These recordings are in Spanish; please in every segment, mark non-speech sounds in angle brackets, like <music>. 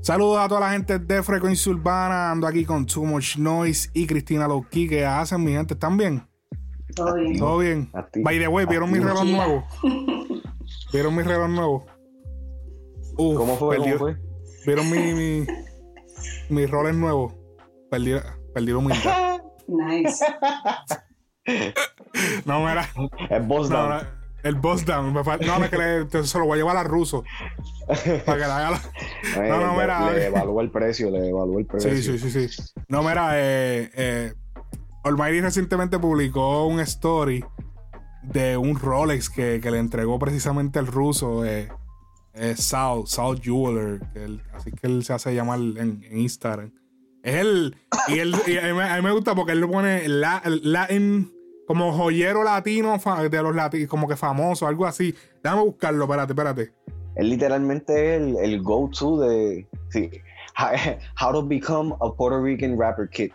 Saludos a toda la gente de Frecuencia Urbana. Ando aquí con Too Much Noise y Cristina Lowkey. ¿Qué hacen, mi gente? ¿Están bien? Todo bien. Todo bien. By the way, ¿vieron mi reloj nuevo? <laughs> ¿Vieron mi reloj nuevo? Uf, ¿Cómo fue? perdió- ¿Cómo fue? ¿Vieron mi, mi, mis roles nuevos? Perdí, perdí la humildad. Nice. <laughs> No, mira. El boss No, down. El boss down. No, no, que le- se lo voy a llevar a ruso. Para que le haga la. <laughs> Eh, no, no, le- mira, Le eh. evalúa el precio, le evalúa el precio. Sí, sí, sí, sí. No, mira, eh, eh, Almighty recientemente publicó un story de un Rolex que, que le entregó precisamente el ruso, eh, eh, Sal, Sal Jeweler, que él- así que él se hace llamar en, en Instagram. Es él, y, él, y a, mí, a mí me gusta porque él le pone la, Latin, como joyero latino de los latinos, como que famoso, algo así. Déjame buscarlo, espérate, espérate. Él literalmente es el, el go-to de sí, how, <laughs> to become a Puerto Rican rapper kid.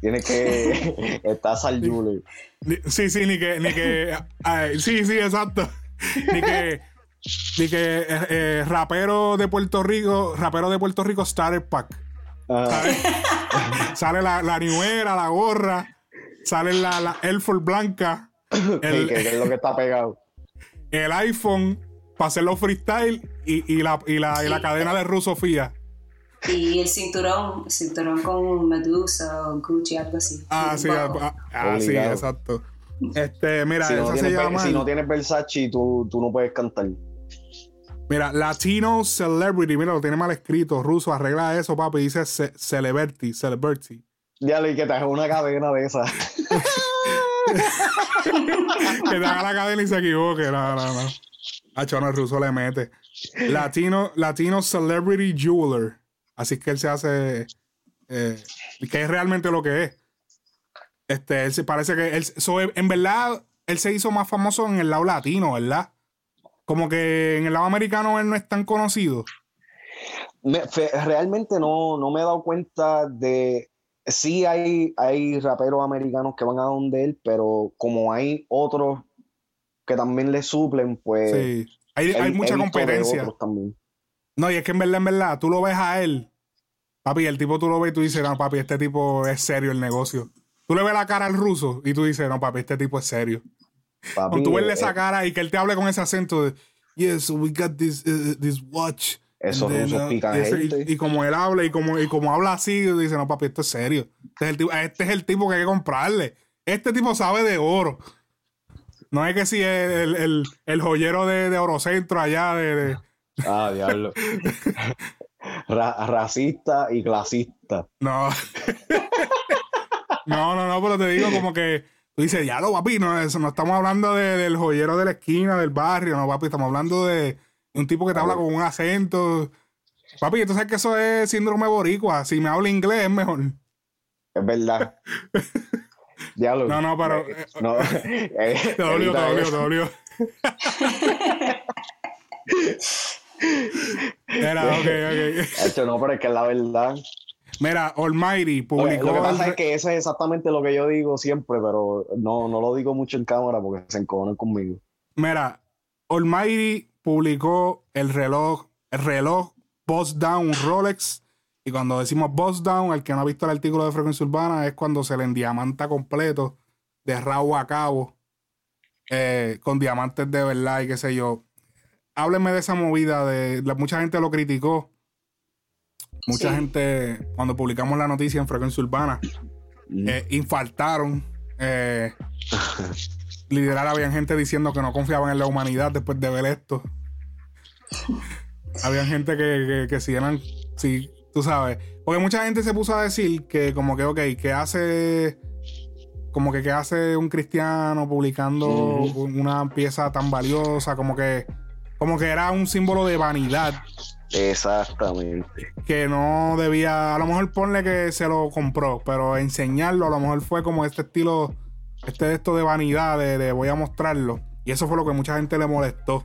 Tiene que <laughs> Sal Jeweler. Ni- Sí, sí, ni que, ni que, <laughs> ay, sí, sí, exacto. Ni que, ni que eh, eh, rapero de Puerto Rico, rapero de Puerto Rico Starter Pack. Ah, sale la, la niuera, la gorra, sale la, la Air Force blanca, el, que, que es lo que está pegado. <laughs> el iPhone para hacer los freestyle y, y la, y, la, y la cadena de Rusofía. Y el cinturón, el cinturón con Medusa o Gucci, algo así. Ah, sí, ah, ah, ah, sí, exacto. Este, mira, Si no, esa se tienes, llama. si no tienes Versace, tú, tú no puedes cantar. Mira, Latino Celebrity, mira, lo tiene mal escrito, ruso, arregla eso, papi, dice ce- Celebrity, Celebrity. Ya le que te haga una cadena de esas. <laughs> que te haga la cadena y se equivoque, no, no, no. Hacho, no, el ruso le mete. Latino, Latino Celebrity Jeweler. Así que él se hace, eh, que es realmente lo que es. Este, él se parece que, él, so, en verdad, él se hizo más famoso en el lado latino, ¿verdad? Como que en el lado americano él no es tan conocido. Me- fe- realmente no, no me he dado cuenta de. Sí hay, hay raperos americanos que van a donde él, pero como hay otros que también le suplen, pues. Sí. Hay, hay mucha competencia. No, y es que en verdad, en verdad, tú lo ves a él, papi, el tipo tú lo ves y tú dices, no, papi, este tipo es serio el negocio. Tú le ves la cara al ruso y tú dices, no, papi, este tipo es serio. Papi, Cuando tú verle eh, esa cara y que él te hable con ese acento de, yes, we got this, uh, this watch. Esos then, rusos pican y ese- gente. Y, y como él habla y como, y como habla así, dice, no, papi, esto es serio. Este es, el tipo, este es el tipo que hay que comprarle. Este tipo sabe de oro. No es que si es el, el, el joyero de, de Orocentro allá de- de, <laughs> Ah, diablo. <laughs> Ra- racista y clasista. No. <laughs> no, no, no, pero te digo como que tú dices, ya lo papi, no, eso, no estamos hablando de- del joyero de la esquina, del barrio, no, papi, estamos hablando de un tipo que te habla con un acento. Papi, tú sabes que eso es síndrome boricua. Si me habla inglés es mejor. Es verdad. <laughs> Diablo. No, no, pero- Eh, no, <laughs> eh, Te dolió, te dolió, te dolió. <laughs> Era, ok, ok. Esto no, pero es que es la verdad. Mira, Almighty Oye, publicó. lo que pasa es que eso es exactamente lo que yo digo siempre, pero no, no lo digo mucho en cámara porque se encojonan conmigo. Mira, Almighty publicó el reloj, el reloj Boss Down Rolex. Y cuando decimos Boss Down, el que no ha visto el artículo de frecuencia urbana, es cuando se le endiamanta completo, de rabo a cabo, eh, con diamantes de verdad y qué sé yo. Háblenme de esa movida, de la- mucha gente lo criticó. Mucha Sí. gente, cuando publicamos la noticia en frecuencia urbana, Mm. eh, infartaron. Eh, <laughs> literal, habían gente diciendo que no confiaban en la humanidad después de ver esto. Habían gente que, que, que si eran, si tú sabes. Porque mucha gente se puso a decir que, como que, ok, que hace. Como que, que hace un cristiano publicando una pieza tan valiosa, como que. Como que era un símbolo de vanidad Exactamente. que no debía, a lo mejor ponle que se lo compró, pero enseñarlo a lo mejor fue como este estilo, este esto de vanidad, de, de voy a mostrarlo. Y eso fue lo que mucha gente le molestó.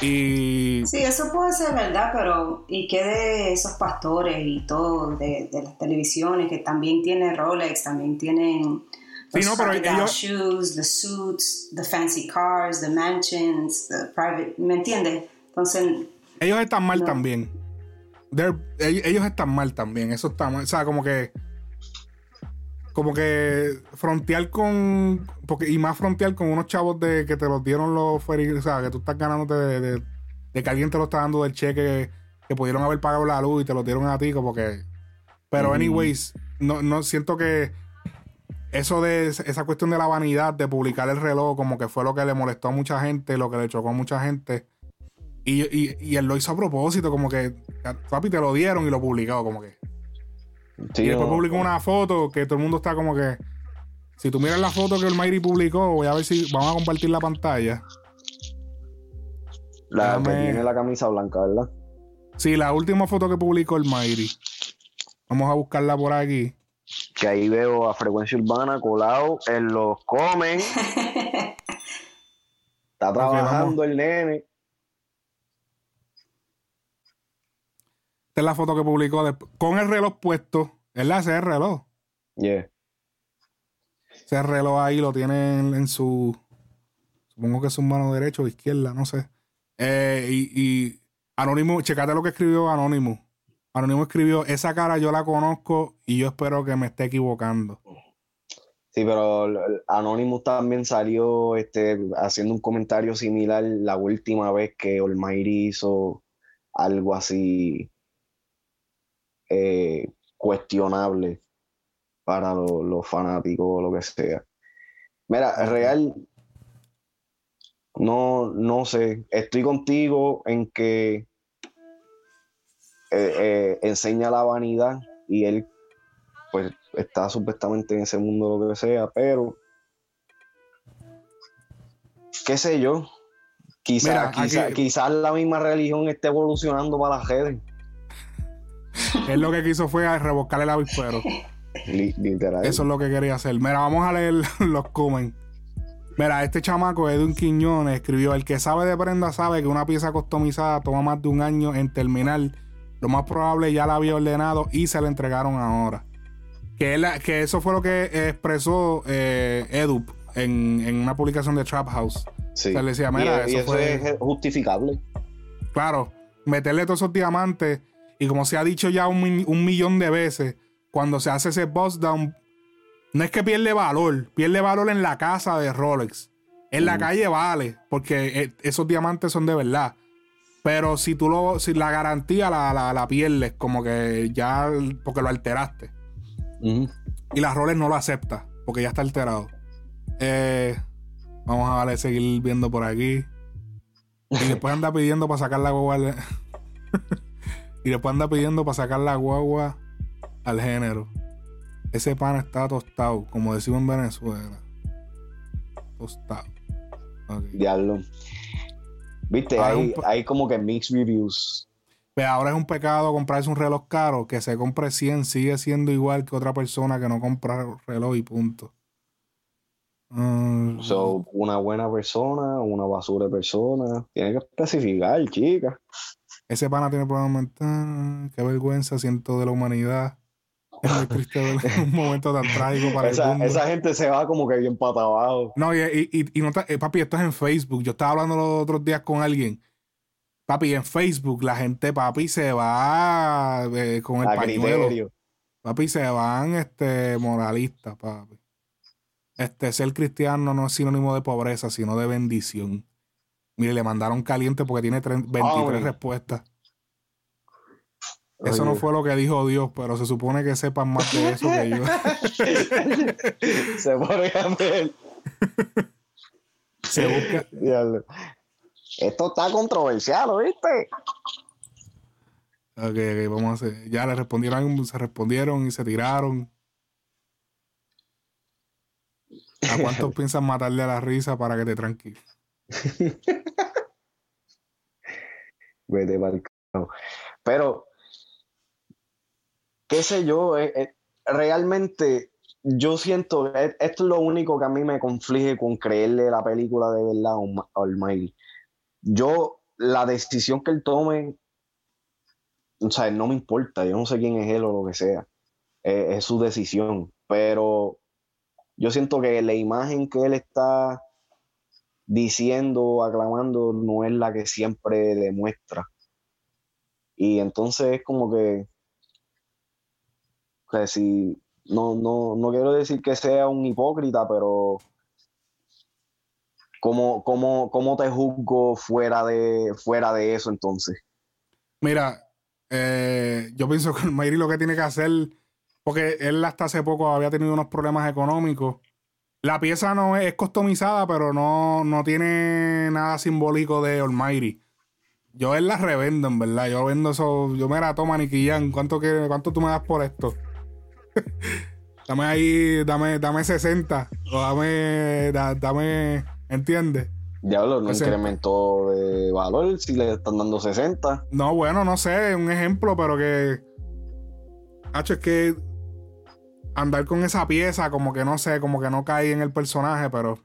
Y Sí, eso puede ser verdad, pero ¿y qué de esos pastores y todo, de, de las televisiones que también tienen Rolex, también tienen Sí, no, pero ellos- shoes, the suits, the fancy cars, the mansions, the private, ¿me entiendes? Entonces, Ellos están mal No. también. They're- ellos están mal también. Eso está mal. O sea, como que. Como que frontear con. Porque, y más frontear con unos chavos de que te los dieron los feri- O sea, que tú estás ganándote de, de- de que alguien te lo está dando del cheque que pudieron haber pagado la luz y te lo dieron a ti, como que. Pero, Mm. anyways, no, no siento que. Eso de esa cuestión de la vanidad de publicar el reloj, como que fue lo que le molestó a mucha gente, lo que le chocó a mucha gente. Y, y, y él lo hizo a propósito, como que, papi, te lo dieron y lo publicó, como que. Sí, y después publicó una foto que todo el mundo está como que. Si tú miras la foto que el Mayri publicó, voy a ver si vamos a compartir la pantalla. La que tiene la camisa blanca, ¿verdad? Sí, la última foto que publicó el Mayri. Vamos a buscarla por aquí. Que ahí veo a Frecuencia Urbana colado en los comen. <laughs> Está trabajando el nene. Esta es la foto que publicó con el reloj puesto. Él hace el reloj. Yeah. Ese reloj ahí lo tiene en, en su. Supongo que es su mano derecha o izquierda, no sé. Eh, y, y Anónimo, checate lo que escribió Anónimo. Anónimo escribió: Esa cara yo la conozco y yo espero que me esté equivocando. Sí, pero Anonymous también salió este, haciendo un comentario similar la última vez que Olmairi hizo algo así eh, cuestionable para lo- los fanáticos o lo que sea. Mira, real, no, no sé, estoy contigo en que eh, eh, enseña la vanidad y él pues está supuestamente en ese mundo lo que sea, pero qué sé yo, quizás quizá- la misma religión esté evolucionando para las redes, <laughs> Él lo que quiso fue a revocar el avispero. li- literal. Eso es lo que quería hacer. Mira, vamos a leer <laughs> los comments. Mira, este chamaco Edwin Quiñones escribió: El que sabe de prenda sabe que una pieza customizada toma más de un año en terminar. Lo más probable ya la había ordenado y se la entregaron ahora. Que, él- que eso fue lo que expresó eh, Edup en, en una publicación de Trap House. Sí. O sea, le decía, mira, y, eso eso fue- es justificable. Claro, meterle todos esos diamantes y como se ha dicho ya un, un millón de veces, cuando se hace ese bust down, no es que pierde valor, pierde valor en la casa de Rolex. En la Mm. calle vale, porque eh, esos diamantes son de verdad. Pero si tú lo, si la garantía la, la, la pierdes, como que ya, porque lo alteraste. Y la Rolex no lo acepta, porque ya está alterado. Eh, vamos a seguir viendo por aquí. Y después anda pidiendo para sacar la guagua. <laughs> y después anda pidiendo para sacar la guagua al género. Ese pan está tostado, como decimos en Venezuela. Tostado. Ok. Diablo. Viste, Ah, hay, hay como que mixed reviews. Pero ahora es un pecado comprarse un reloj caro. Que se compre 100 sigue siendo igual que otra persona que no compra reloj y punto. Mm, So, una buena persona, una basura de persona. Tiene que especificar, chica. Ese pana tiene problemas mentales. Qué vergüenza siento de la humanidad. Es muy triste ver <laughs> un momento tan trágico para el Esa, mundo. esa gente se va como que bien pata abajo. No, y, y, y- no eh, papi, esto es en Facebook. Yo estaba hablando los otros días con alguien. Papi, en Facebook la gente, papi, se va eh, con el A pañuelo. criterio. Papi, se van este, moralistas, papi. Este, ser cristiano no es sinónimo de pobreza, sino de bendición. Mire, le mandaron caliente porque tiene tre- 23 Ay. respuestas. Eso no fue lo que dijo Dios, pero se supone que sepan más de eso que yo. <laughs> se pone a ver. Se busca. Esto está controversial, ¿viste? Ok, ok, vamos a hacer. Ya le respondieron, se respondieron y se tiraron. ¿A cuántos <laughs> piensan matarle a la risa para que te tranquiles? <laughs> Vete carajo. Pero, qué sé yo, eh, eh, realmente yo siento, eh, esto es lo único que a mí me conflige con creerle la película de verdad a Almighty. Yo, la decisión que él tome, o sea, no me importa, yo no sé quién es él o lo que sea, eh, es su decisión, pero yo siento que la imagen que él está diciendo, aclamando, no es la que siempre demuestra. Y entonces es como que, que si, no, no, no quiero decir que sea un hipócrita, pero ¿cómo, cómo, cómo te juzgo fuera de, fuera de eso entonces? Mira, eh, yo pienso que <laughs> Mayri lo que tiene que hacer, porque él hasta hace poco había tenido unos problemas económicos. La pieza no es, customizada, pero no, no tiene nada simbólico de Almighty. Yo él la revendo, en verdad. Yo vendo eso. Yo me la tomo, Niquillán. ¿Cuánto, que, ¿Cuánto tú me das por esto? <laughs> dame ahí, dame, dame 60. O dame, dame, ¿entiendes? Diablo, no incrementó de valor si le están dando 60. No, bueno, no sé, un ejemplo, pero que. Hacho, es que andar con esa pieza, como que no sé, como que no cae en el personaje, pero.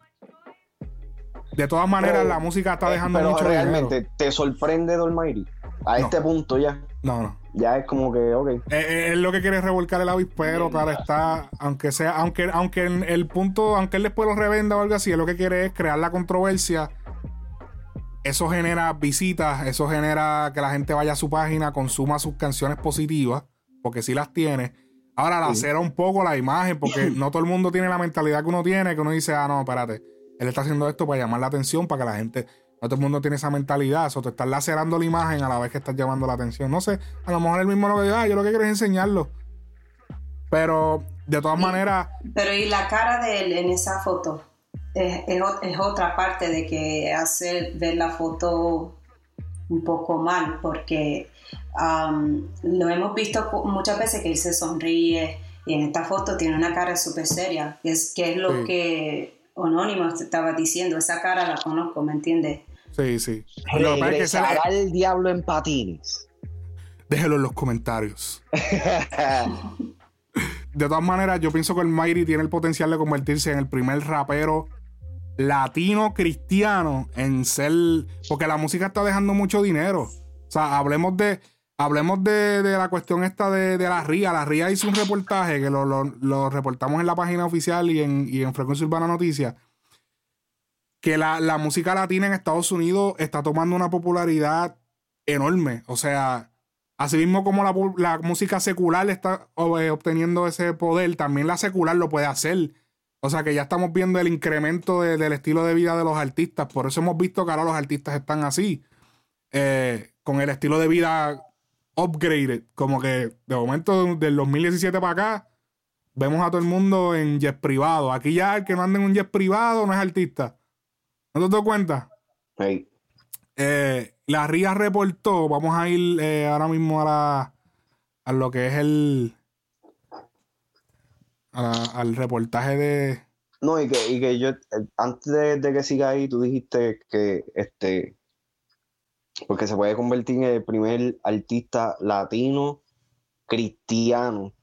De todas maneras, la música está eh, dejando pero mucho realmente, ¿te sorprende Dolmairi? A este punto ya. No, no. Ya es como que, ok. Eh, eh, es lo que quiere revolcar el avispero, para estar, aunque sea, aunque, aunque en el punto, aunque él después lo revenda o algo así, es lo que quiere es crear la controversia. Eso genera visitas, eso genera que la gente vaya a su página, consuma sus canciones positivas, porque sí las tiene. Ahora, la acera un poco la imagen, porque <laughs> no todo el mundo tiene la mentalidad que uno tiene, que uno dice, ah, no, espérate, él está haciendo esto para llamar la atención, para que la gente no todo el mundo tiene esa mentalidad. O te estás lacerando la imagen a la vez que estás llamando la atención. No sé, a lo mejor él mismo lo que digo, ah, yo lo que quiero es enseñarlo. Pero de todas maneras. Pero y la cara de él en esa foto es, es, otra parte de que hace ver la foto un poco mal, porque um, lo hemos visto muchas veces que él se sonríe y en esta foto tiene una cara súper seria, que es, que es lo que Anónimo estaba diciendo, esa cara la conozco, ¿me entiendes? Sí, sí. Regresará el diablo en patines. Déjelo en los comentarios. <laughs> de todas maneras, yo pienso que el Mighty tiene el potencial de convertirse en el primer rapero latino cristiano en ser. Porque la música está dejando mucho dinero. O sea, hablemos de. Hablemos de, la cuestión esta de, la RIA. La RIA hizo un reportaje que lo, reportamos en la página oficial y en, y en Frecuencia Urbana Noticias que la, música latina en Estados Unidos está tomando una popularidad enorme. O sea, así mismo como la, música secular está eh, obteniendo ese poder, también la secular lo puede hacer. O sea que ya estamos viendo el incremento del estilo de vida de los artistas. Por eso hemos visto que ahora los artistas están así. Eh, con el estilo de vida upgraded. Como que de momento del 2017 para acá, vemos a todo el mundo en jet privado. Aquí ya el que no anda en un jet privado no es artista. ¿No te das cuenta? Eh, la RIA reportó, vamos a ir eh, ahora mismo a, la, a lo que es el. al reportaje de. No, y que, y que yo, antes de, que siga ahí, tú dijiste que este. Porque se puede convertir en el primer artista latino cristiano.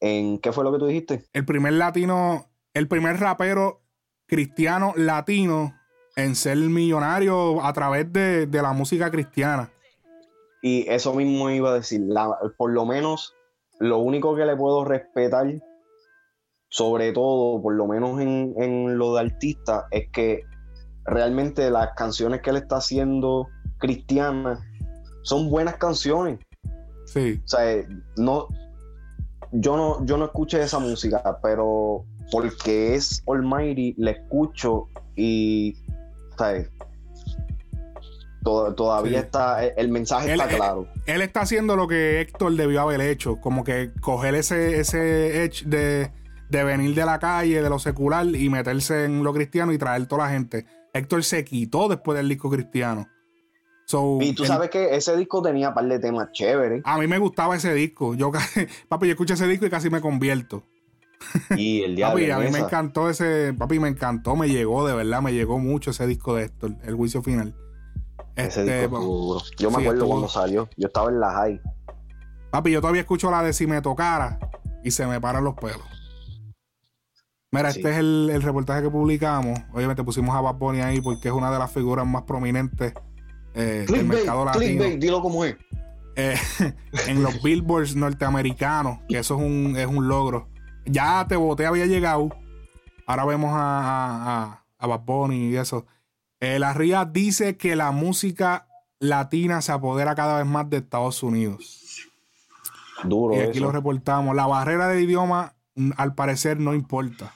¿En qué fue lo que tú dijiste? El primer latino, el primer rapero cristiano latino en ser millonario a través de, la música cristiana. Y eso mismo iba a decir, por lo menos lo único que le puedo respetar, sobre todo, por lo menos en, lo de artista, es que realmente las canciones que él está haciendo cristianas son buenas canciones. Sí. O sea, no, yo no, yo no escuché esa música, pero porque es Almighty, le escucho y, ¿sabes? todavía está, el mensaje está claro. Él, está haciendo lo que Héctor debió haber hecho, como que coger ese, ese edge de, venir de la calle, de lo secular y meterse en lo cristiano y traer toda la gente. Héctor se quitó después del disco cristiano. y tú sabes que ese disco tenía un par de temas chéveres. A mí me gustaba ese disco. Yo, <laughs> papi, yo escuché ese disco y casi me convierto. Y el <laughs> Papi, a mí me encantó ese. Papi, me encantó, me llegó, de verdad, me llegó mucho ese disco de Héctor, el juicio final. Ese disco este, Yo me acuerdo cuando salió. Yo estaba en la high. Papi, yo todavía escucho la de si me tocara y se me paran los pelos. Mira, este es el, reportaje que publicamos. Obviamente pusimos a Bad Bunny ahí porque es una de las figuras más prominentes eh, del mercado latino. dilo como es. Eh, <laughs> en los billboards norteamericanos, que eso es un, es un logro. ya Te Boté había llegado. Ahora vemos a, a, a Bad Bunny y eso. Eh, la RIA dice que la música latina se apodera cada vez más de Estados Unidos. Duro. Y aquí lo reportamos. La barrera de idioma, mm, al parecer, no importa.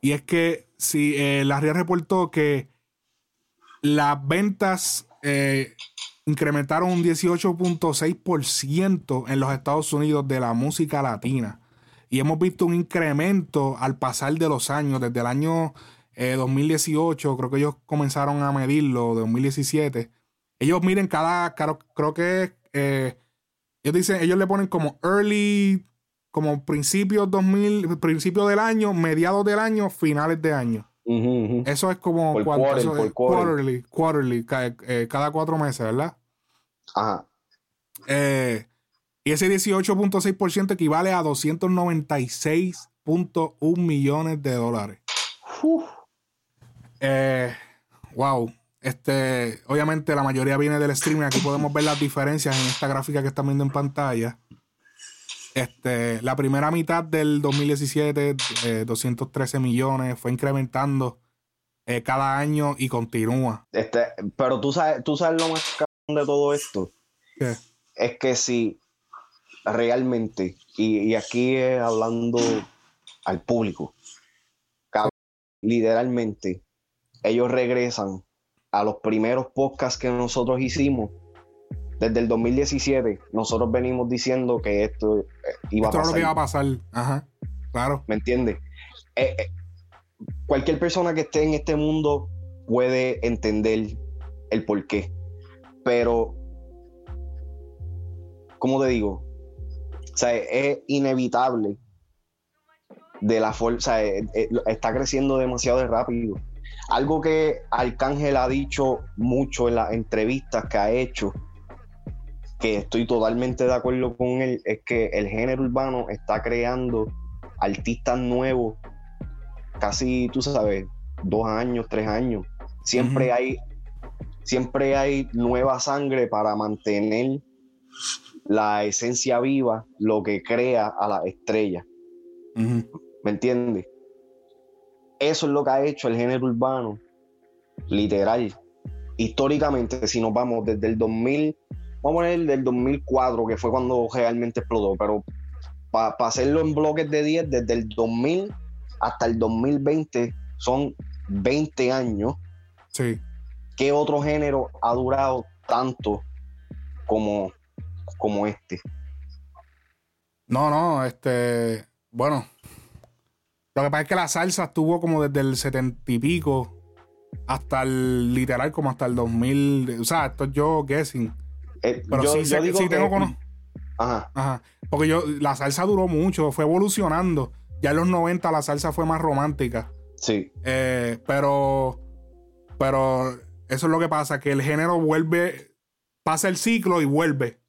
Y es que si eh, la RIA reportó que las ventas eh, incrementaron un 18.6% en los Estados Unidos de la música latina. Y hemos visto un incremento al pasar de los años, desde el año 2018, creo que ellos comenzaron a medirlo, 2017. Ellos miren cada, creo que eh, ellos dicen, ellos le ponen como early, como principios 2000, principios del año, mediados del año, finales de año. Eso es como quarterly, quarterly, eh, cada, cuatro meses, ¿verdad? Ajá. Eh, y ese 18.6% equivale a 296.1 millones de dólares. Eh, wow. Este, obviamente la mayoría viene del streaming. Aquí podemos ver las diferencias en esta gráfica que están viendo en pantalla. Este, la primera mitad del 2017, 213 eh, millones, fue incrementando eh, cada año y continúa. Este, pero tú sabes, tú sabes lo más de todo esto. Es que si realmente, y, aquí hablando al público, literalmente, ellos regresan a los primeros podcasts que nosotros hicimos. Desde el 2017, nosotros venimos diciendo que esto eh, iba a pasar. lo que iba a pasar. Ajá. Claro. ¿Me entiendes? Eh, eh, cualquier persona que esté en este mundo puede entender el por qué. Pero, como te digo, es inevitable de la fuerza, está creciendo demasiado rápido. Algo que Arcángel ha dicho mucho en las entrevistas que ha hecho, que estoy totalmente de acuerdo con él, es que el género urbano está creando artistas nuevos, casi, tú sabes, dos años, tres años. Siempre hay, siempre hay nueva sangre para mantener la esencia viva, lo que crea a la estrella. ¿Me entiendes? Eso es lo que ha hecho el género urbano, literal. Históricamente, si nos vamos desde el 2000, vamos a poner del 2004, que fue cuando realmente explotó, pero para hacerlo en bloques de 10, desde el 2000 hasta el 2020 son 20 años. Sí. ¿Qué otro género ha durado tanto como, como este? No, no, este, bueno, lo que pasa es que la salsa estuvo como desde el setenta y pico hasta el literal como hasta el 2000. O sea, esto es yo guessing. Eh, Pero sí, sí tengo con... Ajá. Ajá. Porque yo, la salsa duró mucho, fue evolucionando. Ya en los 90 la salsa fue más romántica. Sí. Eh, pero, pero eso es lo que pasa, que el género vuelve, pasa el ciclo y vuelve.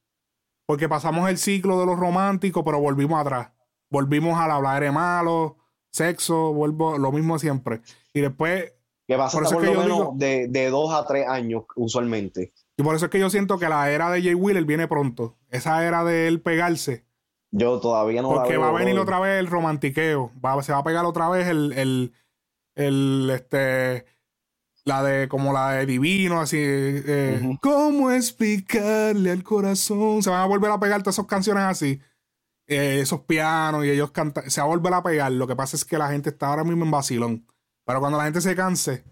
Porque pasamos el ciclo de los románticos, pero volvimos atrás. Volvimos al hablar de malo, sexo, vuelvo lo mismo siempre. Y después. Que pasa por, lo menos de, de, dos a tres años, usualmente. Y por eso es que yo siento que la era de Jay Wheeler viene pronto. Esa era de él pegarse. Yo todavía no Porque va a venir otra vez el romantiqueo. Va, se va a pegar otra vez el, el, el este la de como la de divino así eh, cómo explicarle al corazón se van a volver a pegar todas esas canciones así eh, esos pianos y ellos cantan, se va a volver a pegar. Lo que pasa es que la gente está ahora mismo en vacilón. Pero cuando la gente se canse,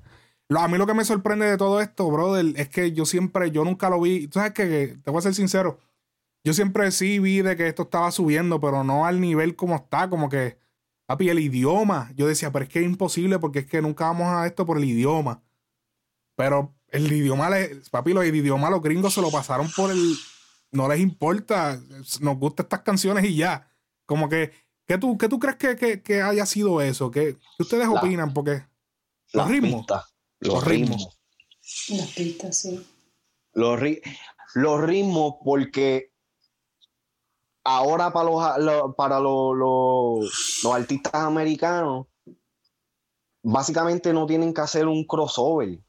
a mí lo que me sorprende de todo esto, brother, es que yo siempre, yo nunca lo vi. Tú sabes que, te voy a ser sincero, yo siempre sí vi de que esto estaba subiendo, pero no al nivel como está, como que, papi, el idioma. Yo decía, pero es que es imposible porque es que nunca vamos a esto por el idioma. Pero el idioma, papi, los idiomas, los gringos se lo pasaron por el, no les importa, nos gustan estas canciones y ya. Como que, ¿qué tú, qué tú crees que, haya sido eso? ¿Qué, ustedes opinan? Porque los ritmos. Los, ritmos. Las pistas, sí. Los, los ritmos, porque ahora para los, para los, los, artistas americanos, básicamente no tienen que hacer un crossover.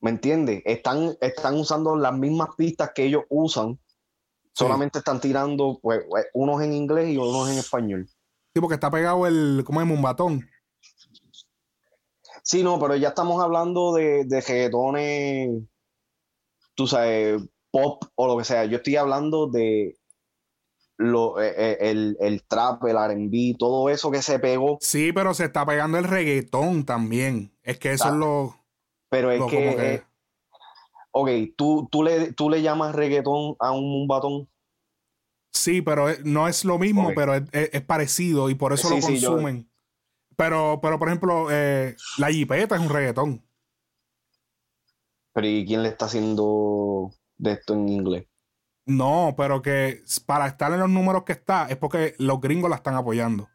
¿Me entiendes? Están, están usando las mismas pistas que ellos usan Solamente están tirando pues, unos en inglés y unos en español. Sí, porque está pegado el, ¿cómo es? Mumbatón. Sí, no, pero ya estamos hablando de, de reggaetones, tú sabes, pop o lo que sea. Yo estoy hablando de lo, eh, eh, el, el trap, el RB, todo eso que se pegó. Sí, pero se está pegando el reggaetón también. Es que eso es lo. Pero es lo que, eh, ok, ¿tú, tú, le, tú le llamas reggaetón a un mumbatón. Sí, pero no es lo mismo, pero es, es- es parecido y por eso Sí, lo sí, yo- consumen. Pero, pero, por ejemplo, eh, la jipeta es un reggaetón. Pero ¿y quién le está haciendo de esto en inglés? No, pero que para estar en los números que está es porque los gringos la están apoyando.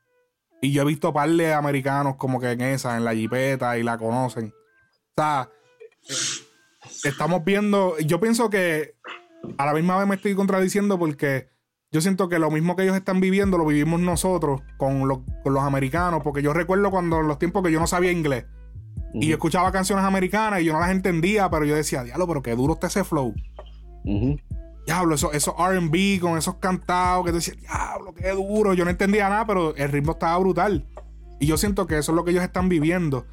Y yo he visto par de americanos como que en esa, en la jipeta y la conocen. O sea, estamos viendo, yo pienso que a la misma vez me estoy contradiciendo porque yo siento que lo mismo que ellos están viviendo lo vivimos nosotros con, los- con los americanos, porque yo recuerdo cuando en los tiempos que yo no sabía inglés y yo escuchaba canciones americanas y yo no las entendía, pero yo decía, diablo, pero qué duro está ese flow. Ujú. Diablo, esos, RB con esos cantados que tú decías, diablo, qué duro. Yo no entendía nada, pero el ritmo estaba brutal. Y yo siento que eso es lo que ellos están viviendo.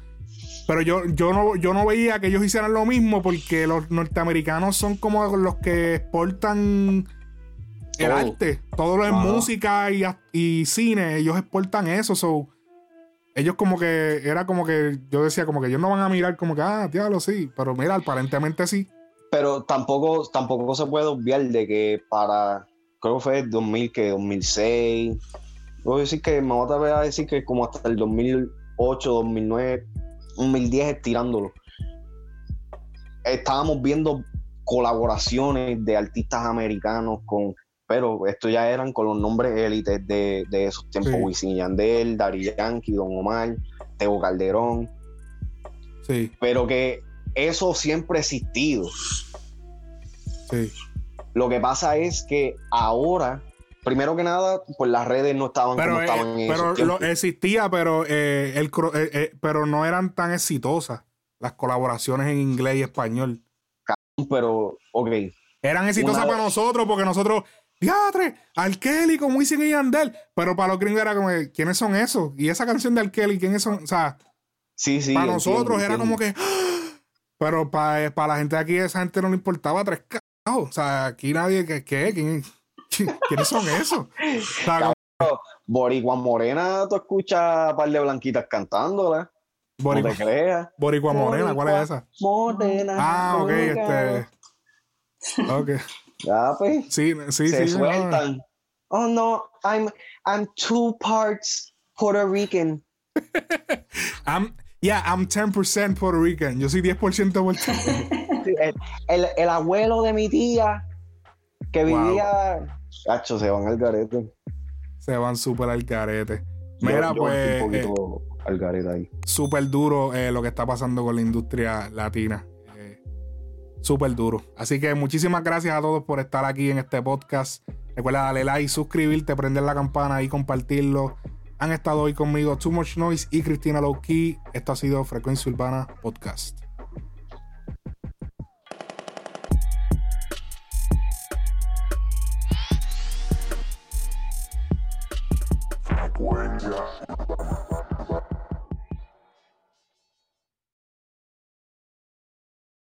Pero yo, yo, no, yo no veía que ellos hicieran lo mismo porque los norteamericanos son como los que exportan el arte. Todo lo Ajá. música y, y cine, ellos exportan eso. So, ellos como que, era como que, yo decía como que ellos no van a mirar como que, ah, diablo, sí. Pero mira, aparentemente sí. Pero tampoco, tampoco se puede obviar de que para, creo que fue el 2000, que 2006, voy a decir que me voy a atrever a decir que como hasta el 2008, 2009, 2010 estirándolo. Estábamos viendo colaboraciones de artistas americanos con, pero esto ya eran con los nombres élites de, de esos tiempos, Sí. Wisin Yandel, Daddy Yankee, Don Omar, Tego Calderón, Sí, pero que eso siempre ha existido. sí. Lo que pasa es que ahora, primero que nada, pues las redes no estaban Pero, como eh, estaban en pero esos lo, tiempos. existía, pero, eh, el, eh, eh, pero no eran tan exitosas las colaboraciones en inglés y español. Pero, ok, Eran exitosas Una- para nosotros porque nosotros, diatre, Al Kelly con Wisin y Yandel. Pero para los gringos era como, ¿quiénes son esos? Y esa canción de Al Kelly, ¿quiénes son? O sea, sí, sí. para entiendo, nosotros era entiendo. como que. ¡ah! <gasps> Pero para, para la gente de aquí, esa gente no le importaba tres carajos. O sea, aquí nadie, ¿qué? qué? ¿Quién- quién- <laughs> ¿Quiénes son esos? O sea, como Boricua Morena, tú escuchas un par de blanquitas cantándola. Boricua, No te creas. Boricua Morena, ¿cuál es esa? Morena. Ah, ok, este. Ok. Ya, pues. Sí, sí, se sí. no. sueltan. Oh, no, I'm, I'm two parts Puerto Rican. <laughs> I'm, yeah, I'm 10% Puerto Rican. Yo soy 10% puertorriqueño. Sí, El, el, el abuelo de mi tía que Wow. vivía. Hacho, se van al garete. Se van súper al carete. Yo- Mira, yo pues, eh, un poquito al garete ahí. súper duro eh, lo que está pasando con la industria latina. Súper duro. Así que muchísimas gracias a todos por estar aquí en este podcast. Recuerda darle like, suscribirte, prender la campana y compartirlo. Han estado hoy conmigo Too Much Noise y Cristina Lowkey. Esto ha sido Frecuencia Urbana Podcast. Frecuencia